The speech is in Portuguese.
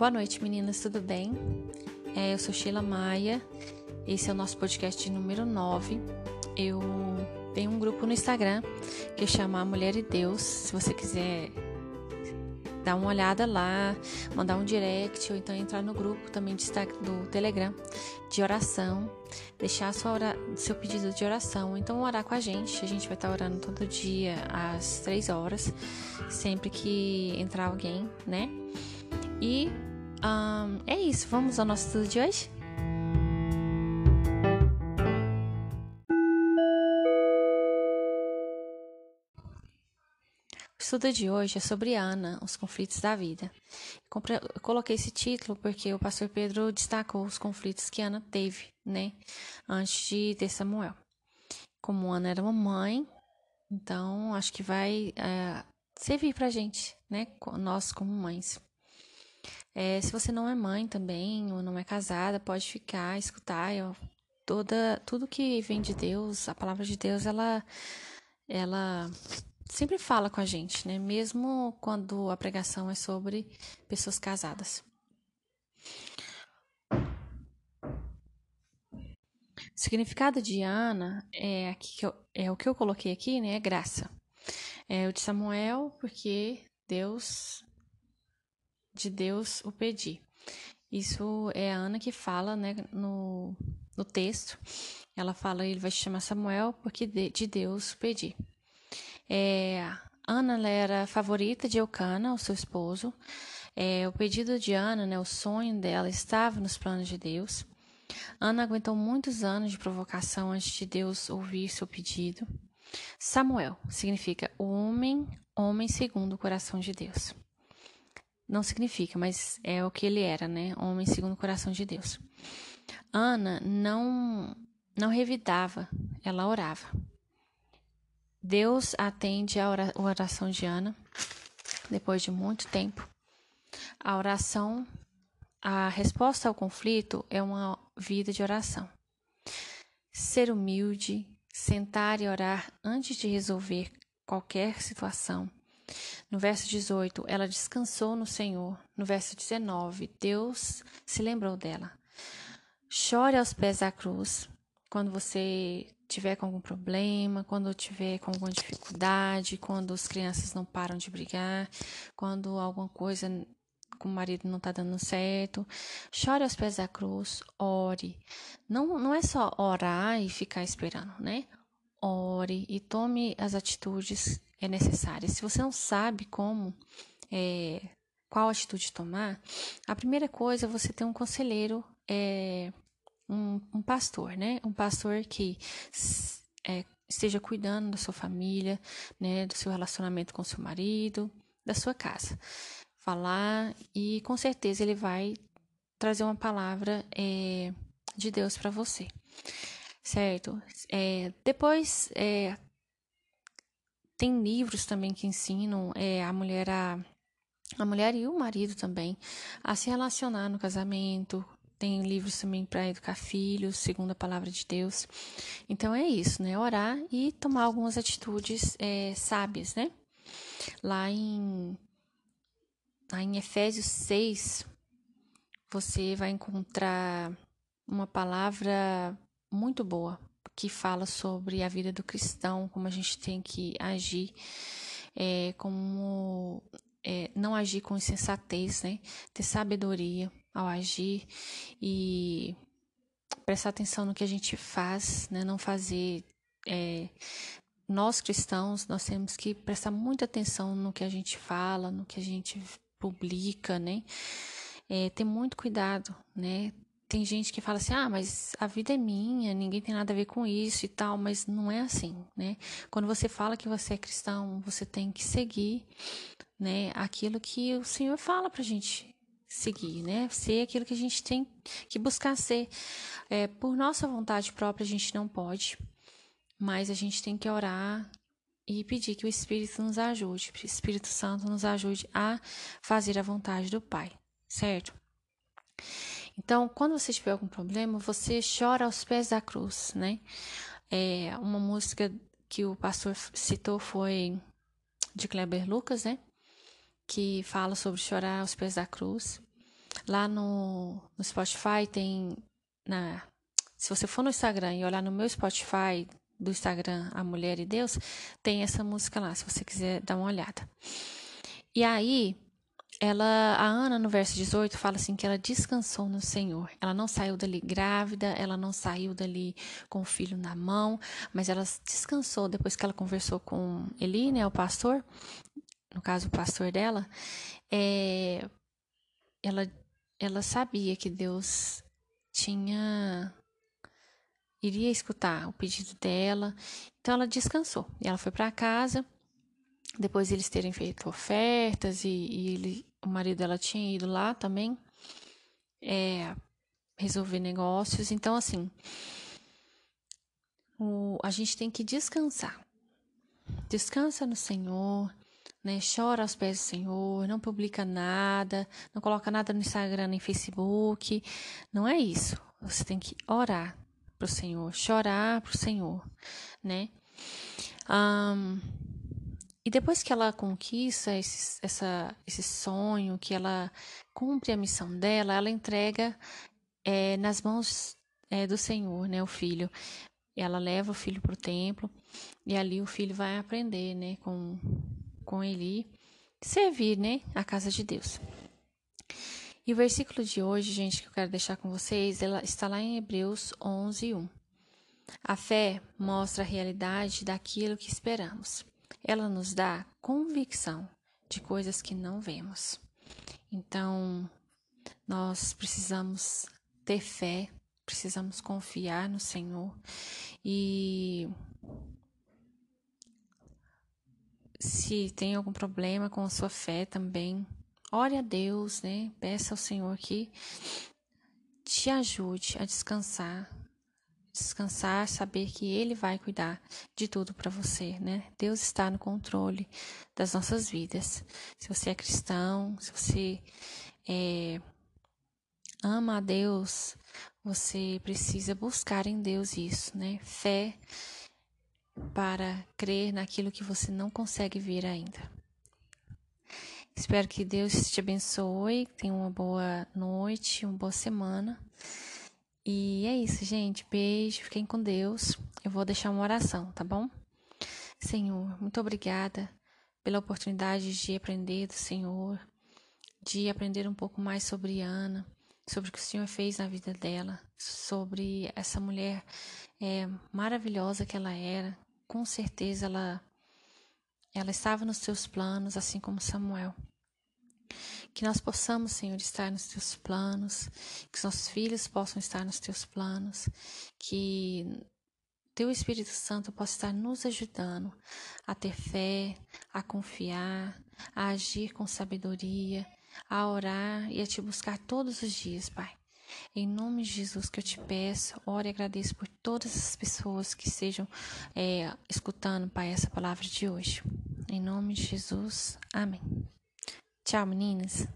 Boa noite, meninas, tudo bem? É, eu sou Sheila Maia, esse é o nosso podcast número 9. Eu tenho um grupo no Instagram que chama Mulher e Deus. Se você quiser dar uma olhada lá, mandar um direct ou então entrar no grupo também do Telegram de oração, deixar sua seu pedido de oração, então orar com a gente. A gente vai estar orando todo dia às três horas, sempre que entrar alguém, né? E um, é isso, vamos ao nosso estudo de hoje? O estudo de hoje é sobre Ana, os conflitos da vida. Eu coloquei esse título porque o pastor Pedro destacou os conflitos que Ana teve, né, antes de ter Samuel. Como Ana era uma mãe, então acho que vai é, servir pra gente, né, nós como mães. É, se você não é mãe também, ou não é casada, pode ficar, escutar. Eu, toda, tudo que vem de Deus, a palavra de Deus, ela, ela sempre fala com a gente, né? Mesmo quando a pregação é sobre pessoas casadas. O significado de Ana é, aqui eu, é o que eu coloquei aqui, né? É graça. É o de Samuel, porque Deus de Deus o pedi. Isso é a Ana que fala né, no, no texto. Ela fala, ele vai chamar Samuel porque de, de Deus pedi. É, Ana era favorita de Eucana, o seu esposo. É, o pedido de Ana, né, o sonho dela, estava nos planos de Deus. Ana aguentou muitos anos de provocação antes de Deus ouvir seu pedido. Samuel significa homem, homem segundo o coração de Deus não significa, mas é o que ele era, né? Homem segundo o coração de Deus. Ana não não revidava, ela orava. Deus atende a oração de Ana depois de muito tempo. A oração, a resposta ao conflito é uma vida de oração. Ser humilde, sentar e orar antes de resolver qualquer situação no verso 18, ela descansou no Senhor. No verso 19, Deus se lembrou dela. Chore aos pés da cruz quando você tiver com algum problema, quando tiver com alguma dificuldade, quando as crianças não param de brigar, quando alguma coisa com o marido não está dando certo. Chore aos pés da cruz, ore. Não, não é só orar e ficar esperando, né? Ore e tome as atitudes é necessária. Se você não sabe como, é, qual atitude tomar, a primeira coisa é você ter um conselheiro, é, um, um pastor, né? Um pastor que é, esteja cuidando da sua família, né? Do seu relacionamento com seu marido, da sua casa. Falar e com certeza ele vai trazer uma palavra é, de Deus para você certo? É, depois, é, tem livros também que ensinam é, a mulher a a mulher e o marido também a se relacionar no casamento. Tem livros também para educar filhos, segundo a palavra de Deus. Então é isso, né? Orar e tomar algumas atitudes é, sábias, né? Lá em, lá em Efésios 6, você vai encontrar uma palavra muito boa que fala sobre a vida do cristão, como a gente tem que agir, é, como é, não agir com insensatez, né? Ter sabedoria ao agir e prestar atenção no que a gente faz, né? Não fazer. É, nós cristãos, nós temos que prestar muita atenção no que a gente fala, no que a gente publica, né? É, ter muito cuidado, né? Tem gente que fala assim: ah, mas a vida é minha, ninguém tem nada a ver com isso e tal, mas não é assim, né? Quando você fala que você é cristão, você tem que seguir, né, aquilo que o Senhor fala pra gente seguir, né? Ser aquilo que a gente tem que buscar ser. É, por nossa vontade própria, a gente não pode, mas a gente tem que orar e pedir que o Espírito nos ajude, o Espírito Santo nos ajude a fazer a vontade do Pai, certo? Então, quando você tiver algum problema, você chora aos pés da cruz, né? É, uma música que o pastor citou foi de Kleber Lucas, né? Que fala sobre chorar aos pés da cruz. Lá no, no Spotify tem. Na, se você for no Instagram e olhar no meu Spotify do Instagram A Mulher e Deus, tem essa música lá, se você quiser dar uma olhada. E aí, ela, a Ana, no verso 18, fala assim que ela descansou no Senhor. Ela não saiu dali grávida, ela não saiu dali com o filho na mão, mas ela descansou depois que ela conversou com Eli, né, o pastor, no caso o pastor dela, é, ela, ela sabia que Deus tinha iria escutar o pedido dela. Então ela descansou. E ela foi para casa. Depois eles terem feito ofertas e, e ele, o marido dela tinha ido lá também é, resolver negócios. Então, assim, o, a gente tem que descansar. Descansa no Senhor, né? Chora aos pés do Senhor, não publica nada, não coloca nada no Instagram nem Facebook. Não é isso. Você tem que orar, para o Senhor, chorar para o Senhor, né? Um, e depois que ela conquista esse, essa, esse sonho, que ela cumpre a missão dela, ela entrega é, nas mãos é, do Senhor, né? O filho. Ela leva o filho para o templo e ali o filho vai aprender, né? Com, com servir, né? A casa de Deus. E o versículo de hoje, gente, que eu quero deixar com vocês, ela está lá em Hebreus 11, 1. A fé mostra a realidade daquilo que esperamos. Ela nos dá convicção de coisas que não vemos. Então, nós precisamos ter fé, precisamos confiar no Senhor e se tem algum problema com a sua fé também, Ore a Deus, né? Peça ao Senhor que te ajude a descansar. Descansar, saber que Ele vai cuidar de tudo para você, né? Deus está no controle das nossas vidas. Se você é cristão, se você é, ama a Deus, você precisa buscar em Deus isso, né? Fé para crer naquilo que você não consegue ver ainda. Espero que Deus te abençoe, tenha uma boa noite, uma boa semana. E é isso, gente. Beijo, fiquem com Deus. Eu vou deixar uma oração, tá bom? Senhor, muito obrigada pela oportunidade de aprender do Senhor, de aprender um pouco mais sobre Ana, sobre o que o Senhor fez na vida dela, sobre essa mulher é, maravilhosa que ela era. Com certeza ela, ela estava nos seus planos, assim como Samuel. Que nós possamos, Senhor, estar nos teus planos, que os nossos filhos possam estar nos teus planos, que teu Espírito Santo possa estar nos ajudando a ter fé, a confiar, a agir com sabedoria, a orar e a te buscar todos os dias, Pai. Em nome de Jesus que eu te peço, ore e agradeço por todas as pessoas que estejam é, escutando, Pai, essa palavra de hoje. Em nome de Jesus, amém. Tchau, meninas.